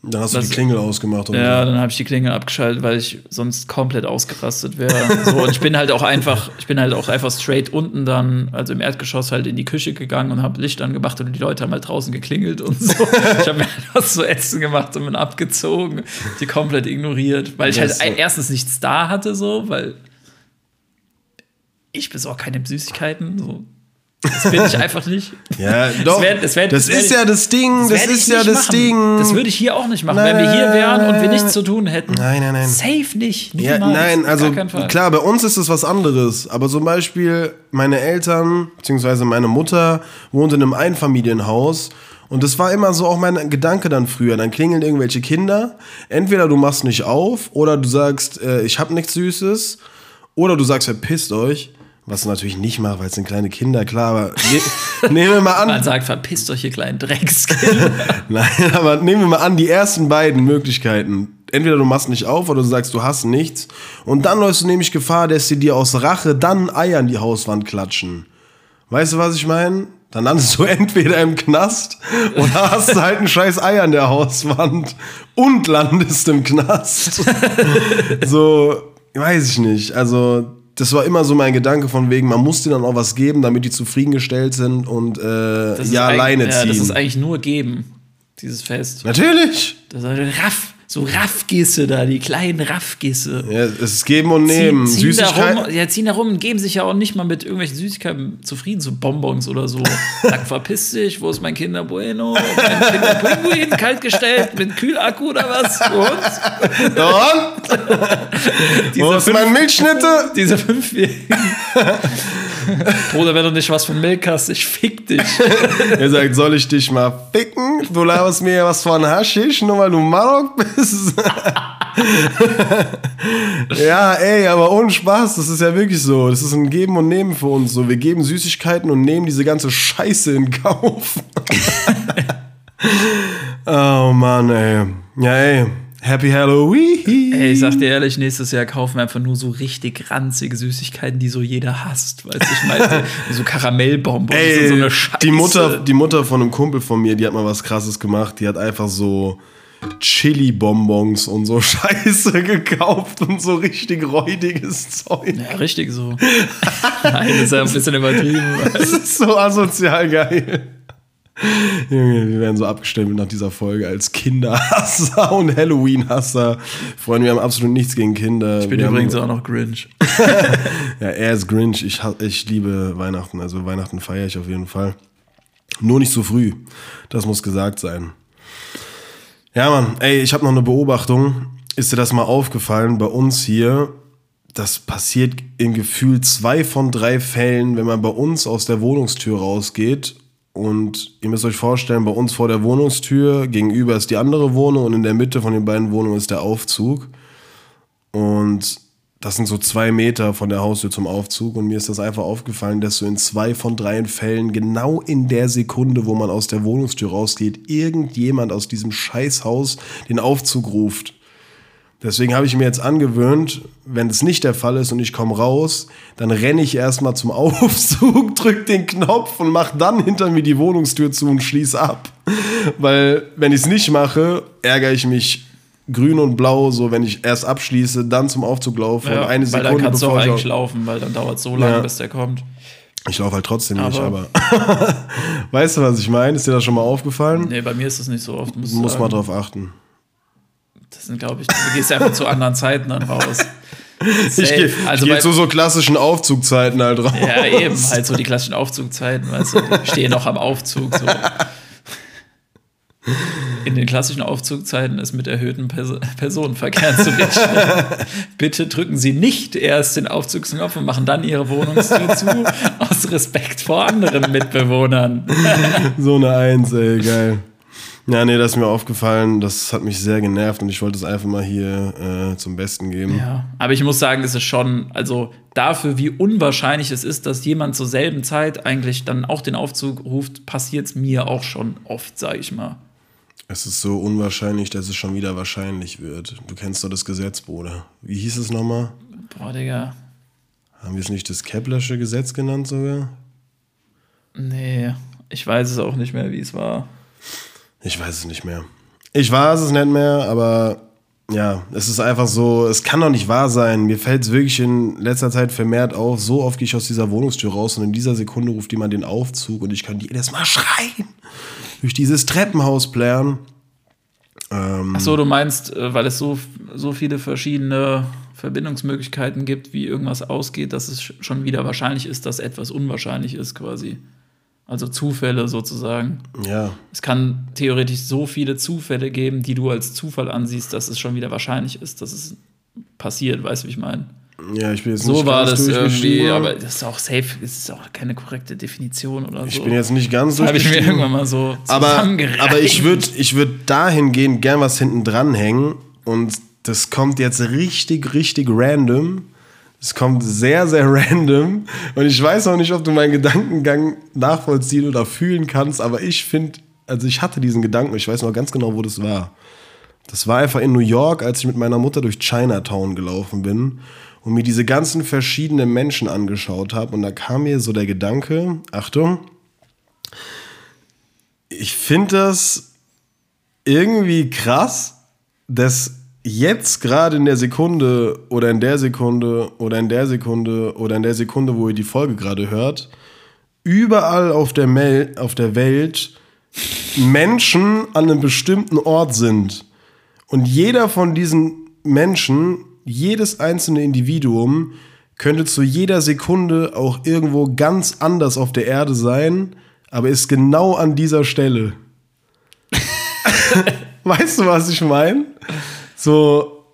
Dann hast du das, die Klingel ausgemacht. ja, so. dann habe ich die Klingel abgeschaltet, weil ich sonst komplett ausgerastet wäre. so, und ich bin halt auch einfach, ich bin halt auch einfach straight unten dann, also im Erdgeschoss halt in die Küche gegangen und habe Licht angemacht und die Leute haben halt draußen geklingelt und so. (laughs) ich habe mir halt was zu essen gemacht und bin abgezogen, die komplett ignoriert, weil ich halt erstens nichts da hatte, so, weil ich besorge keine Süßigkeiten, so das bin ich einfach nicht. Ja, doch. Das, wär, das, wär, das, das ist ja das Ding. Das, ist ja das machen. Ding. Das würde ich hier auch nicht machen. Nein, Wenn wir hier wären und wir nichts zu tun hätten. Nein, nein, nein. Safe nicht. Ja, nein, also klar, bei uns ist es was anderes. Aber zum Beispiel meine Eltern, beziehungsweise meine Mutter, wohnt in einem Einfamilienhaus. Und das war immer so auch mein Gedanke dann früher. Dann klingeln irgendwelche Kinder. Entweder du machst nicht auf oder du sagst, äh, ich habe nichts Süßes. Oder du sagst, verpisst euch. Was du natürlich nicht machst, weil es sind kleine Kinder, klar, aber ne, (laughs) nehmen wir mal an. Man sagt, verpisst euch, ihr kleinen Dreckskinder. (laughs) Nein, aber nehmen wir mal an, die ersten beiden Möglichkeiten. Entweder du machst nicht auf oder du sagst, du hast nichts. Und dann läufst du nämlich Gefahr, dass sie dir aus Rache dann Eier an die Hauswand klatschen. Weißt du, was ich meine? Dann landest du (laughs) entweder im Knast oder hast du halt ein scheiß Ei an der Hauswand und landest im Knast. so, weiß ich nicht. Also, das war immer so mein Gedanke von wegen, man muss dir dann auch was geben, damit die zufriedengestellt sind und äh, ja alleine ziehen. Ja, das ist eigentlich nur geben, dieses Fest. Natürlich. Das ist Raff so Raffgisse da, die kleinen Raffgisse. Ja, es ist geben und nehmen. Ziehen, ziehen Süßigkeiten. Rum, ja, ziehen da rum und geben sich ja auch nicht mal mit irgendwelchen Süßigkeiten zufrieden, so Bonbons oder so. Sag, (laughs) verpiss dich, wo ist mein Kinder Bueno? Mein Kinder Pinguin, kaltgestellt, mit Kühlakku oder was? Und? Und? wo ist mein Milchschnitte? Diese fünfjährigen. (laughs) (laughs) Bruder, wenn du nicht was von Milk hast, ich fick dich. (laughs) er sagt, soll ich dich mal ficken? Du laberst mir was von Haschisch, nur weil du Marok bist. (laughs) ja, ey, aber ohne Spaß, das ist ja wirklich so. Das ist ein Geben und Nehmen für uns so. Wir geben Süßigkeiten und nehmen diese ganze Scheiße in Kauf. oh Mann, ey. Ja, ey. Happy Halloween! Ey, ich sag dir ehrlich, nächstes Jahr kaufen wir einfach nur so richtig ranzige Süßigkeiten, die so jeder hasst. Weißt du, ich meine, so (laughs) Karamellbonbons Ey, und so eine Scheiße. Die Mutter, die Mutter von einem Kumpel von mir, die hat mal was krasses gemacht. Die hat einfach so Chili-Bonbons und so (laughs) Scheiße gekauft und so richtig räudiges Zeug. Ja, richtig so. Nein, das ist ja ein bisschen übertrieben. (laughs) Das ist so asozial geil. (laughs) Junge, wir werden so abgestimmt nach dieser Folge als Kinderhasser und Halloween-Hasser. Freunde, wir haben absolut nichts gegen Kinder. Ich bin wir übrigens auch noch Grinch. (laughs) (laughs) ja, er ist Grinch. Ich, ich liebe Weihnachten. Also Weihnachten feiere ich auf jeden Fall. Nur nicht zu früh. Das muss gesagt sein. Ja, Mann. Ey, ich habe noch eine Beobachtung. Ist dir das mal aufgefallen? Bei uns hier das passiert in Gefühl zwei von drei Fällen, wenn man bei uns aus der Wohnungstür rausgeht und ihr müsst euch vorstellen, bei uns vor der Wohnungstür gegenüber ist die andere Wohnung und in der Mitte von den beiden Wohnungen ist der Aufzug. Und das sind so zwei Meter von der Haustür zum Aufzug. Und mir ist das einfach aufgefallen, dass so in zwei von drei Fällen, genau in der Sekunde, wo man aus der Wohnungstür rausgeht, irgendjemand aus diesem Scheißhaus den Aufzug ruft. Deswegen habe ich mir jetzt angewöhnt, wenn es nicht der Fall ist und ich komme raus, dann renne ich erstmal zum (laughs) Aufzug, drück den Knopf und mache dann hinter mir die Wohnungstür zu und schließe ab. Weil wenn ich es nicht mache, ärgere ich mich grün und blau, so wenn ich erst abschließe, dann zum Aufzug laufe Ja, und eine weil Sekunde dann kannst du auch eigentlich laufen, weil dann dauert es so lange, Ja. bis der kommt. Ich laufe halt trotzdem nicht, Aber- aber (laughs) weißt du, was ich meine? Ist dir das schon mal aufgefallen? Nee, bei mir ist das nicht so oft. Muss, Muss man drauf achten. Das sind, glaube ich, du gehst einfach zu anderen Zeiten dann raus. (laughs) Ich gehe also geh zu so klassischen Aufzugzeiten halt raus. Ja, eben, halt so die klassischen Aufzugzeiten, weißt du, die stehen noch am Aufzug. So. In den klassischen Aufzugzeiten ist mit erhöhtem Pers Personenverkehr zu rechnen. (laughs) Bitte drücken Sie nicht erst den Aufzugsknopf und machen dann Ihre Wohnungstür zu, aus Respekt vor anderen Mitbewohnern. (laughs) So eine Eins, ey, geil. Ja, nee, das ist mir aufgefallen. Das hat mich sehr genervt und ich wollte es einfach mal hier äh, zum Besten geben. Ja, aber ich muss sagen, es ist schon, also dafür, wie unwahrscheinlich es ist, dass jemand zur selben Zeit eigentlich dann auch den Aufzug ruft, passiert es mir auch schon oft, sage ich mal. Es ist so unwahrscheinlich, dass es schon wieder wahrscheinlich wird. Du kennst doch das Gesetz, Bruder. Wie hieß es nochmal? Boah, Digga. Haben wir es nicht das Keplersche Gesetz genannt sogar? Nee, ich weiß es auch nicht mehr, wie es war. Ich weiß es nicht mehr. Ich weiß es nicht mehr, aber ja, es ist einfach so, es kann doch nicht wahr sein. Mir fällt es wirklich in letzter Zeit vermehrt auf. So oft gehe ich aus dieser Wohnungstür raus und in dieser Sekunde ruft jemand den Aufzug und ich kann jedes Mal schreien. Durch dieses Treppenhaus plären. Ähm, Ach so, du meinst, äh, weil es so, so viele verschiedene Verbindungsmöglichkeiten gibt, wie irgendwas ausgeht, dass es sch- schon wieder wahrscheinlich ist, dass etwas unwahrscheinlich ist, quasi. Also Zufälle sozusagen. ja, Es kann theoretisch so viele Zufälle geben, die du als Zufall ansiehst, dass es schon wieder wahrscheinlich ist, dass es passiert, weißt du, wie ich meine? ja, ich bin jetzt So nicht war ganz das irgendwie, aber das ist auch safe, es ist auch keine korrekte Definition oder so. ich bin jetzt nicht ganz habe ich mir irgendwann mal so aber, aber ich würde ich würd dahingehend gern was hinten dran hängen und das kommt jetzt richtig, richtig random. Es kommt sehr, sehr (laughs) random und ich weiß auch nicht, ob du meinen Gedankengang nachvollziehen oder fühlen kannst, aber ich finde, also ich hatte diesen Gedanken, ich weiß noch ganz genau, wo das war. Das war einfach in New York, als ich mit meiner Mutter durch Chinatown gelaufen bin und mir diese ganzen verschiedenen Menschen angeschaut habe und da kam mir so der Gedanke, Achtung, ich finde das irgendwie krass, dass jetzt gerade in der Sekunde oder in der Sekunde oder in der Sekunde oder in der Sekunde, wo ihr die Folge gerade hört, überall auf der, Mel auf der Welt Menschen an einem bestimmten Ort sind. Und jeder von diesen Menschen, jedes einzelne Individuum, könnte zu jeder Sekunde auch irgendwo ganz anders auf der Erde sein, aber ist genau an dieser Stelle. (laughs) weißt du, was ich meine? So,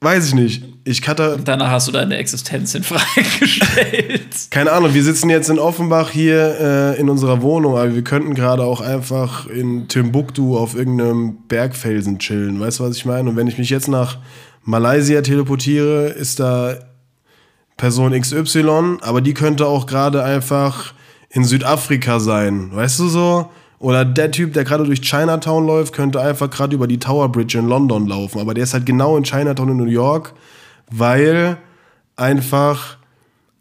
weiß ich nicht. Ich hatte, Danach hast du deine Existenz in Frage (laughs) gestellt. keine Ahnung, wir sitzen jetzt in Offenbach hier äh, in unserer Wohnung, aber wir könnten gerade auch einfach in Timbuktu auf irgendeinem Bergfelsen chillen. Weißt du, was ich meine? Und wenn ich mich jetzt nach Malaysia teleportiere, ist da Person XY, aber die könnte auch gerade einfach in Südafrika sein. Weißt du so? Oder der Typ, der gerade durch Chinatown läuft, könnte einfach gerade über die Tower Bridge in London laufen. Aber der ist halt genau in Chinatown in New York, weil einfach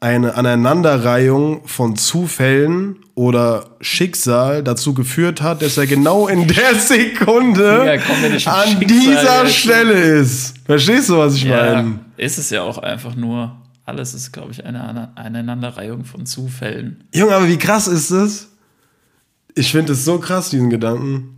eine Aneinanderreihung von Zufällen oder Schicksal dazu geführt hat, dass er genau in der (laughs) Sekunde Ja, komm, an Schicksal dieser jetzt- Stelle ist. Verstehst du, was ich Ja, meine? ist es ja auch einfach nur. Alles ist, glaube ich, eine Ane- Aneinanderreihung von Zufällen. Junge, aber wie krass ist das? Ich finde es so krass, diesen Gedanken.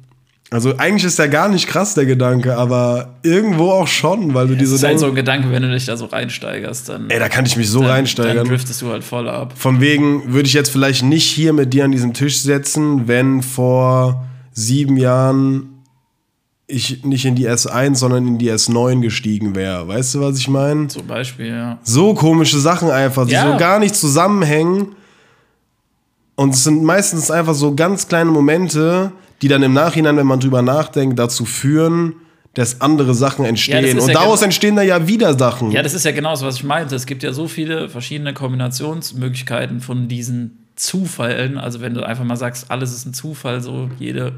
Also eigentlich ist der gar nicht krass, der Gedanke, aber irgendwo auch schon, weil du Das diese ist halt so ein Gedanke, wenn du dich da so reinsteigerst, dann, ey, da kann ich mich so dann, dann reinsteigern. driftest du halt voll ab. Von wegen würde ich jetzt vielleicht nicht hier mit dir an diesen Tisch setzen, wenn vor sieben Jahren ich nicht in die S1, sondern in die S9 gestiegen wäre. Weißt du, was ich meine? Zum Beispiel, ja. So komische Sachen einfach, die Ja. so gar nicht zusammenhängen. Und es sind meistens einfach so ganz kleine Momente, die dann im Nachhinein, wenn man drüber nachdenkt, dazu führen, dass andere Sachen entstehen. ist Und ja daraus genau- entstehen dann ja wieder Sachen. Ja, das ist ja genau das, was ich meinte. Es gibt ja so viele verschiedene Kombinationsmöglichkeiten von diesen Zufällen. Also wenn du einfach mal sagst, alles ist ein Zufall, so jede,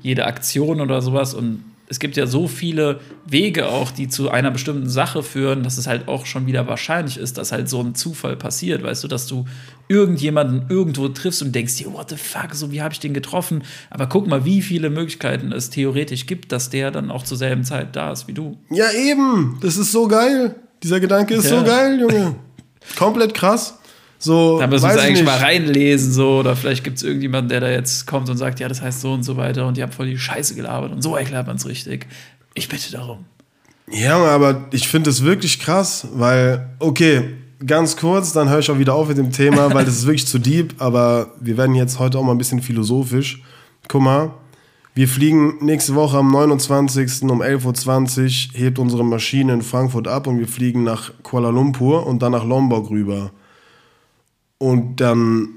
jede Aktion oder sowas. Und es gibt ja so viele Wege auch, die zu einer bestimmten Sache führen, dass es halt auch schon wieder wahrscheinlich ist, dass halt so ein Zufall passiert, weißt du, dass du irgendjemanden irgendwo triffst und denkst dir, what the fuck, so wie habe ich den getroffen? Aber guck mal, wie viele Möglichkeiten es theoretisch gibt, dass der dann auch zur selben Zeit da ist wie du. Ja, eben. Das ist so geil. Dieser Gedanke ist Ja. so geil, Junge. (laughs) Komplett krass. So, Da müssen wir eigentlich nicht. mal reinlesen, so, oder vielleicht gibt es irgendjemanden, der da jetzt kommt und sagt, ja, das heißt so und so weiter und die haben voll die Scheiße gelabert und so erklärt man es richtig. Ich bitte darum. Ja, aber ich finde es wirklich krass, weil, okay, ganz kurz, dann höre ich auch wieder auf mit dem Thema, weil das ist wirklich zu deep, aber wir werden jetzt heute auch mal ein bisschen philosophisch. Guck mal, wir fliegen nächste Woche am 29. um 11.20 Uhr, hebt unsere Maschine in Frankfurt ab und wir fliegen nach Kuala Lumpur und dann nach Lombok rüber. Und dann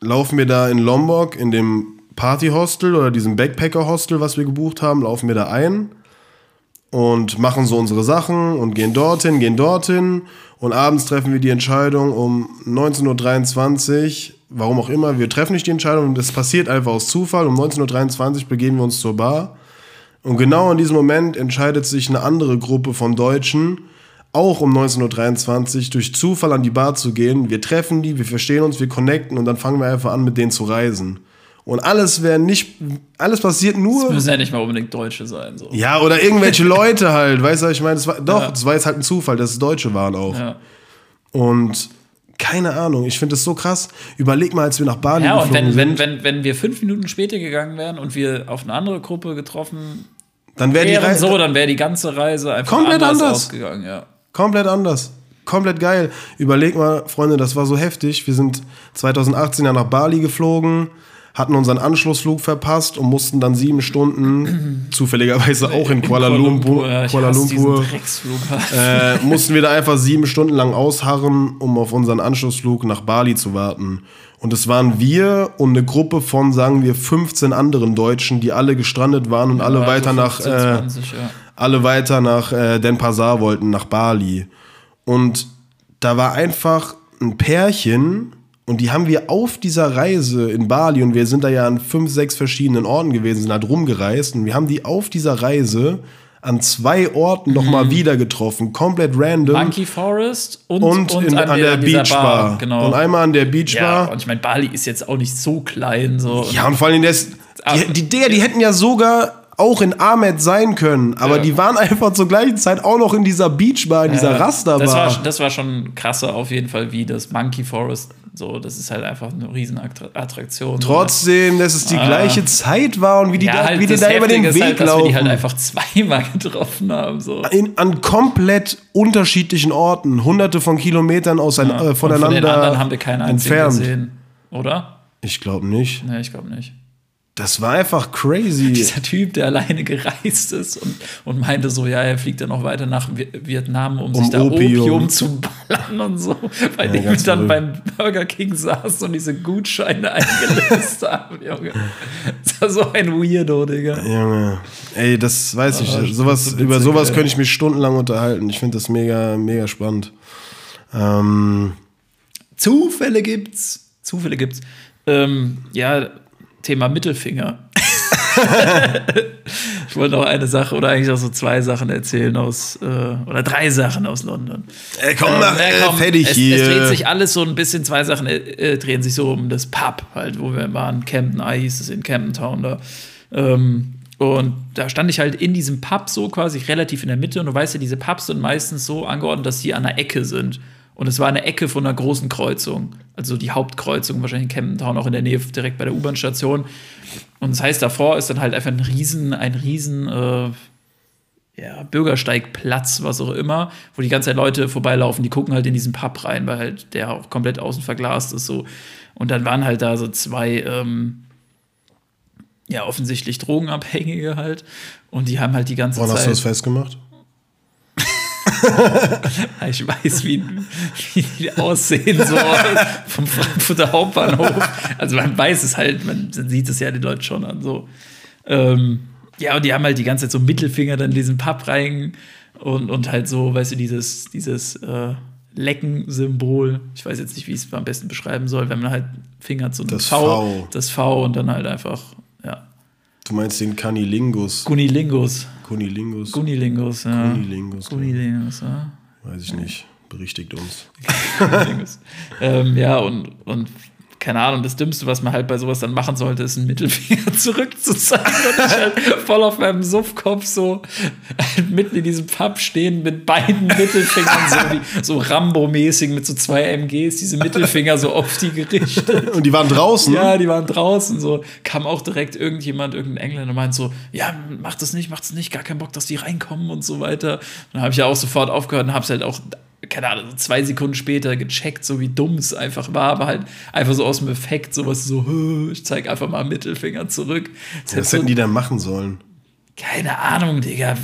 laufen wir da in Lombok in dem Party-Hostel oder diesem Backpacker-Hostel, was wir gebucht haben, laufen wir da ein und machen so unsere Sachen und gehen dorthin, gehen dorthin. Und abends treffen wir die Entscheidung um 19.23 Uhr, warum auch immer, wir treffen nicht die Entscheidung, das passiert einfach aus Zufall, um 19.23 Uhr begeben wir uns zur Bar. Und genau in diesem Moment entscheidet sich eine andere Gruppe von Deutschen, auch um 19.23 Uhr durch Zufall an die Bar zu gehen. Wir treffen die, wir verstehen uns, wir connecten und dann fangen wir einfach an, mit denen zu reisen. Und alles wäre nicht, alles passiert nur. Das müssen ja nicht mal unbedingt Deutsche sein. So. Ja, oder irgendwelche (laughs) Leute halt, weißt du, ich meine, doch, Ja. das war jetzt halt ein Zufall, dass es Deutsche waren auch. Ja. Und keine Ahnung, ich finde das so krass. Überleg mal, als wir nach Bali Ja, und wenn, wenn, sind, wenn, wenn wir fünf Minuten später gegangen wären und wir auf eine andere Gruppe getroffen dann wäre die Reise so, dann wäre die ganze Reise einfach Komplett anders, anders. ausgegangen. Ja. Komplett anders. Komplett geil. Überleg mal, Freunde, das war so heftig. Wir sind 2018 ja nach Bali geflogen, hatten unseren Anschlussflug verpasst und mussten dann sieben Stunden, (clears throat) zufälligerweise auch in Kuala Lumpur, ja, ich Kuala hasse Lumpur diesen Drecksflughafen. äh, mussten wir da einfach sieben Stunden lang ausharren, um auf unseren Anschlussflug nach Bali zu warten. Und es waren wir und eine Gruppe von, sagen wir, 15 anderen Deutschen, die alle gestrandet waren und alle Ja, weiter so nach, 15, äh, 20, ja. Alle weiter nach äh, Denpasar wollten, nach Bali. Und da war einfach ein Pärchen und die haben wir auf dieser Reise in Bali und wir sind da ja an fünf, sechs verschiedenen Orten gewesen, sind halt rumgereist und wir haben die auf dieser Reise an zwei Orten nochmal wieder getroffen, komplett random. Monkey Forest und, und, in, an, der, dieser Beachbar. Genau. Und einmal an der ja, Beachbar. und ich meine, Bali ist jetzt auch nicht so klein. So. Ja, und vor allem, das, Ah. die, die, Digga, die hätten ja sogar auch in Ahmed sein können, aber Ja. die waren einfach zur gleichen Zeit auch noch in dieser Beachbar, in dieser Ja, Rasterbar. Das war, das war schon krasser auf jeden Fall, wie das Monkey Forest. So, das ist halt einfach eine Riesenattraktion. Trotzdem, dass es die gleiche Zeit war und wie die Ah. ja, da, halt wie die da über den ist Weg halt, dass wir laufen. die halt einfach zweimal (laughs) getroffen haben. So. in, an komplett unterschiedlichen Orten, hunderte von Kilometern ausein, äh, Und voneinander von den anderen haben wir keinen einzigen entfernt. gesehen. Oder? Ich glaube nicht. Nee, ich glaube nicht. Das war einfach crazy. (laughs) Dieser Typ, der alleine gereist ist und, und meinte so, ja, er fliegt dann noch weiter nach Vi- Vietnam, um, sich da Opium. Opium. zu ballern und so. Bei dem ganz ich dann beim Burger King saß und diese Gutscheine (laughs) eingelöst habe, Junge. Das war so ein Weirdo, Digga. Junge, ey, das weiß ich. Ah, sowas, so über sowas könnte ich mich stundenlang unterhalten. Ich finde das mega, mega spannend. Ähm, Zufälle gibt's. Zufälle gibt's. Ähm, ja, Thema Mittelfinger. (laughs) ich wollte noch eine Sache oder eigentlich auch so zwei Sachen erzählen aus, äh, oder drei Sachen aus London. ey, komm, Ähm, mach, äh, komm, fertig es, hier. Es dreht sich alles so ein bisschen, zwei Sachen äh, äh, drehen sich so um das Pub, halt, wo wir waren. Camden Eye hieß es in Camden Town da. Ähm, und da stand ich halt in diesem Pub so quasi relativ in der Mitte. Und du weißt ja, diese Pubs sind meistens so angeordnet, dass sie an der Ecke sind. Und es war eine Ecke von einer großen Kreuzung. Also die Hauptkreuzung, wahrscheinlich in Camden Town, auch in der Nähe direkt bei der U-Bahn-Station. Und das heißt, davor ist dann halt einfach ein riesen, ein riesen äh, ja, Bürgersteigplatz, was auch immer, wo die ganze Zeit Leute vorbeilaufen, die gucken halt in diesen Pub rein, weil halt der auch komplett außen verglast ist so. Und dann waren halt da so zwei, ähm, ja, offensichtlich Drogenabhängige halt. Und die haben halt die ganze Woran hast du das Zeit. festgemacht? Ich weiß, wie, wie die aussehen, so vom Frankfurter Hauptbahnhof. Also man weiß es halt, man sieht es ja den Leuten schon an. So. Ähm, ja, und die haben halt die ganze Zeit so Mittelfinger dann in diesen Papp rein und, und halt so, weißt du, dieses, dieses äh, Lecken-Symbol. Ich weiß jetzt nicht, wie ich es am besten beschreiben soll, wenn man halt Finger zu einem Das v, V. das V und dann halt einfach. Du meinst den Canilingus. Gunilingus. Kunilingus. Gunilingus, ja. Kunilingus. Gunilingus, ja. Weiß ich nicht. Berichtigt uns. (laughs) Gunilingus. ähm, ja, und, und keine Ahnung, das Dümmste, was man halt bei sowas dann machen sollte, ist einen Mittelfinger (laughs) zurückzuzeigen und ich halt voll auf meinem Suffkopf so (laughs) mitten in diesem Pub stehen mit beiden Mittelfingern so, wie, so Rambo-mäßig mit so zwei MGs, diese Mittelfinger so auf die gerichtet. Und die waren draußen? Ja, die waren draußen. So kam auch direkt irgendjemand, irgendein Engländer, meint so, ja, mach das nicht, mach das nicht, gar keinen Bock, dass die reinkommen und so weiter. Dann habe ich ja auch sofort aufgehört und hab's halt auch keine Ahnung, zwei Sekunden später gecheckt, so wie dumm es einfach war, aber halt einfach so aus dem Effekt, sowas so, ich zeig einfach mal Mittelfinger zurück. Das Was hätten so, die dann machen sollen? Keine Ahnung, Digga.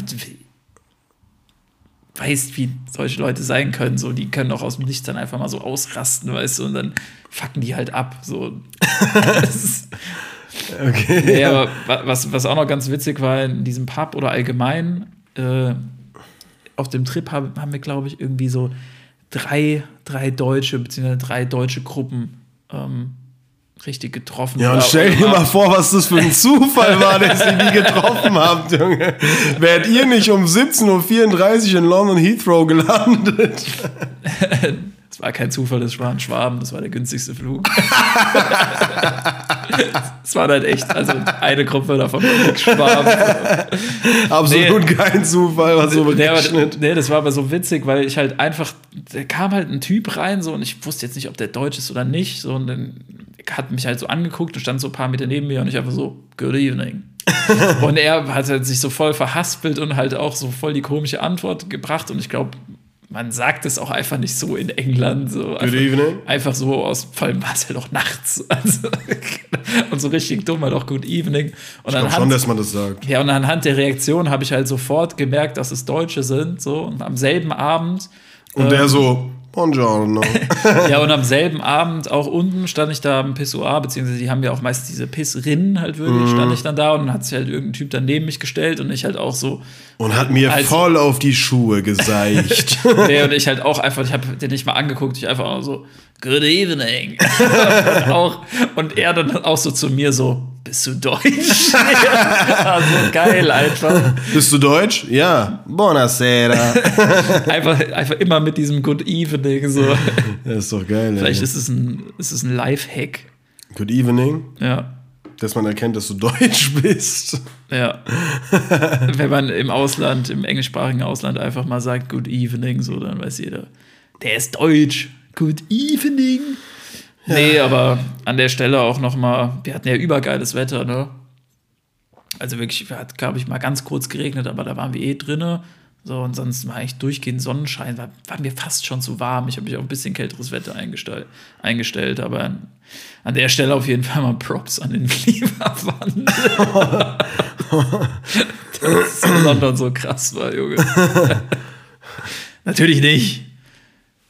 Weißt, wie solche Leute sein können, so, die können auch aus dem Nichts dann einfach mal so ausrasten, weißt du, und dann fucken die halt ab, so. (laughs) okay. Ja, aber was, was auch noch ganz witzig war in diesem Pub oder allgemein, äh, auf dem Trip haben, haben wir, glaube ich, irgendwie so drei, drei deutsche, beziehungsweise drei deutsche Gruppen ähm, richtig getroffen. Ja, und stell dir mal vor, was das für ein Zufall war, dass ihr die getroffen habt, Junge. Wärt ihr nicht um 17.34 Uhr in London Heathrow gelandet? (laughs) Das war kein Zufall, das war ein Schwaben, das war der günstigste Flug. (laughs) (laughs) Es war halt echt, also eine Gruppe davon war Schwaben. (laughs) Absolut nee, kein Zufall, was so nee, aber, nee, das war aber so witzig, weil ich halt einfach, da kam halt ein Typ rein so und ich wusste jetzt nicht, ob der deutsch ist oder nicht. So, und dann hat mich halt so angeguckt und stand so ein paar Meter neben mir und ich einfach so, good evening. (laughs) und er hat halt sich so voll verhaspelt und halt auch so voll die komische Antwort gebracht und ich glaube, man sagt es auch einfach nicht so in England. So Good einfach, evening. Einfach so aus, vor allem war es halt auch nachts. (laughs) Also, und so richtig dumm halt auch Good evening. Und ich glaube schon, dass man das sagt. Ja, und anhand der Reaktion habe ich halt sofort gemerkt, dass es Deutsche sind. So. Und am selben Abend. Und ähm, der so, Buongiorno. (laughs) ja, und am selben Abend auch unten stand ich da am Pissoir, beziehungsweise die haben ja auch meist diese Pissrinnen halt wirklich, mm. stand ich dann da und dann hat sich halt irgendein Typ dann neben mich gestellt und ich halt auch so. Und hat mir halt voll auf die Schuhe geseicht. (laughs) nee, und ich halt auch einfach, ich habe den nicht mal angeguckt, ich einfach auch so, good evening. und, (laughs) auch, und er dann auch so zu mir so, bist du deutsch? (laughs) also geil einfach. Bist du deutsch? Ja. Buonasera. (laughs) einfach, einfach immer mit diesem Good Evening so. Das ist doch geil. Vielleicht ey. ist es ein, ist es ein Live-Hack. Good Evening? Ja. Dass man erkennt, dass du deutsch (laughs) bist. Ja. Wenn man im Ausland, im englischsprachigen Ausland einfach mal sagt Good Evening, so, dann weiß jeder, der ist deutsch. Good Evening. Nee, aber an der Stelle auch noch mal, wir hatten ja übergeiles Wetter, ne? Also wirklich, hat, glaube ich, mal ganz kurz geregnet, aber da waren wir eh drinne. So, und sonst war eigentlich durchgehend Sonnenschein, war, war mir fast schon zu warm. Ich habe mich auf ein bisschen kälteres Wetter eingestellt, eingestellt aber an, an, der Stelle auf jeden Fall mal Props an den (laughs) Klimawandel. (laughs) Dass London so krass war, Junge. (laughs) Natürlich nicht.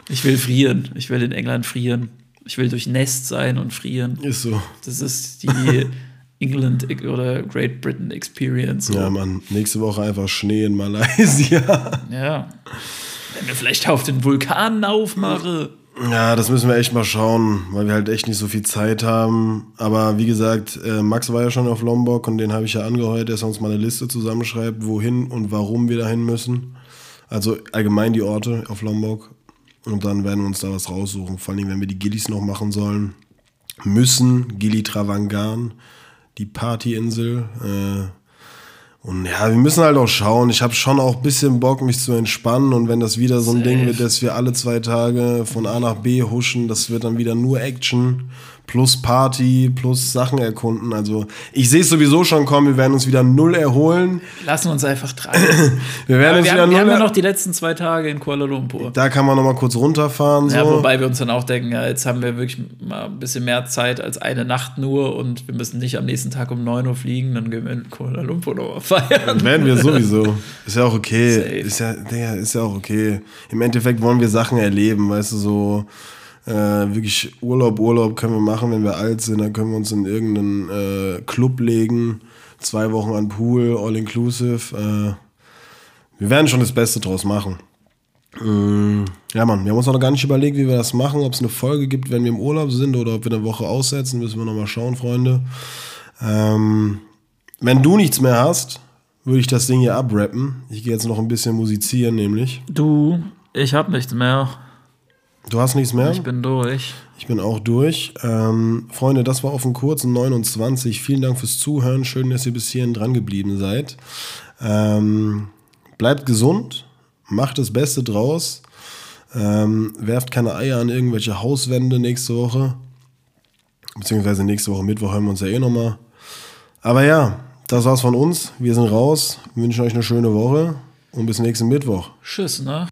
Ich will frieren. Ich will in England frieren. Ich will durchnässt sein und frieren. Ist so. Das ist die (laughs) England oder Great Britain Experience. So. Ja, Mann. Nächste Woche einfach Schnee in Malaysia. (laughs) Ja. Wenn wir vielleicht auf den Vulkanen aufmachen. Ja, das müssen wir echt mal schauen, weil wir halt echt nicht so viel Zeit haben. Aber wie gesagt, äh, Max war ja schon auf Lombok und den habe ich ja angeheuert, dass er uns mal eine Liste zusammenschreibt, wohin und warum wir dahin müssen. Also allgemein die Orte auf Lombok. Und dann werden wir uns da was raussuchen. Vor allem, wenn wir die Gillis noch machen sollen. Müssen, Gili Travangan, die Partyinsel. Äh, und ja, wir müssen halt auch schauen. Ich habe schon auch ein bisschen Bock, mich zu entspannen. Und wenn das wieder so ein Safe. Ding wird, dass wir alle zwei Tage von A nach B huschen, das wird dann wieder nur Action plus Party, plus Sachen erkunden. Also ich sehe es sowieso schon kommen, wir werden uns wieder null erholen. Lassen uns einfach treiben. (clears throat) wir werden uns wir wieder haben, null. Wir haben ja noch die letzten zwei Tage in Kuala Lumpur. Da kann man noch mal kurz runterfahren. So. Ja, wobei wir uns dann auch denken, ja, jetzt haben wir wirklich mal ein bisschen mehr Zeit als eine Nacht nur und wir müssen nicht am nächsten Tag um 9 Uhr fliegen, dann gehen wir in Kuala Lumpur noch mal feiern. Dann werden wir sowieso. Ist ja auch okay. Ist ja, ist ja auch okay. Im Endeffekt wollen wir Sachen erleben, weißt du, so äh, wirklich Urlaub, Urlaub können wir machen, wenn wir alt sind. Dann können wir uns in irgendeinen äh, Club legen, zwei Wochen an Pool, all inclusive. Äh, wir werden schon das Beste draus machen. Mm, ja, Mann, wir haben uns noch gar nicht überlegt, wie wir das machen, ob es eine Folge gibt, wenn wir im Urlaub sind oder ob wir eine Woche aussetzen, müssen wir nochmal schauen, Freunde. Ähm, wenn du nichts mehr hast, würde ich das Ding hier abrappen. Ich gehe jetzt noch ein bisschen musizieren, nämlich. Du, ich hab nichts mehr. Du hast nichts mehr? Ich bin durch. Ich bin auch durch. Ähm, Freunde, das war auf dem kurzen 29. Vielen Dank fürs Zuhören. Schön, dass ihr bis hierhin dran geblieben seid. Ähm, bleibt gesund, macht das Beste draus. Ähm, werft keine Eier an irgendwelche Hauswände nächste Woche. Beziehungsweise nächste Woche Mittwoch hören wir uns ja eh nochmal. Aber ja, das war's von uns. Wir sind raus. Wir wünschen euch eine schöne Woche und bis nächsten Mittwoch. Tschüss, ne?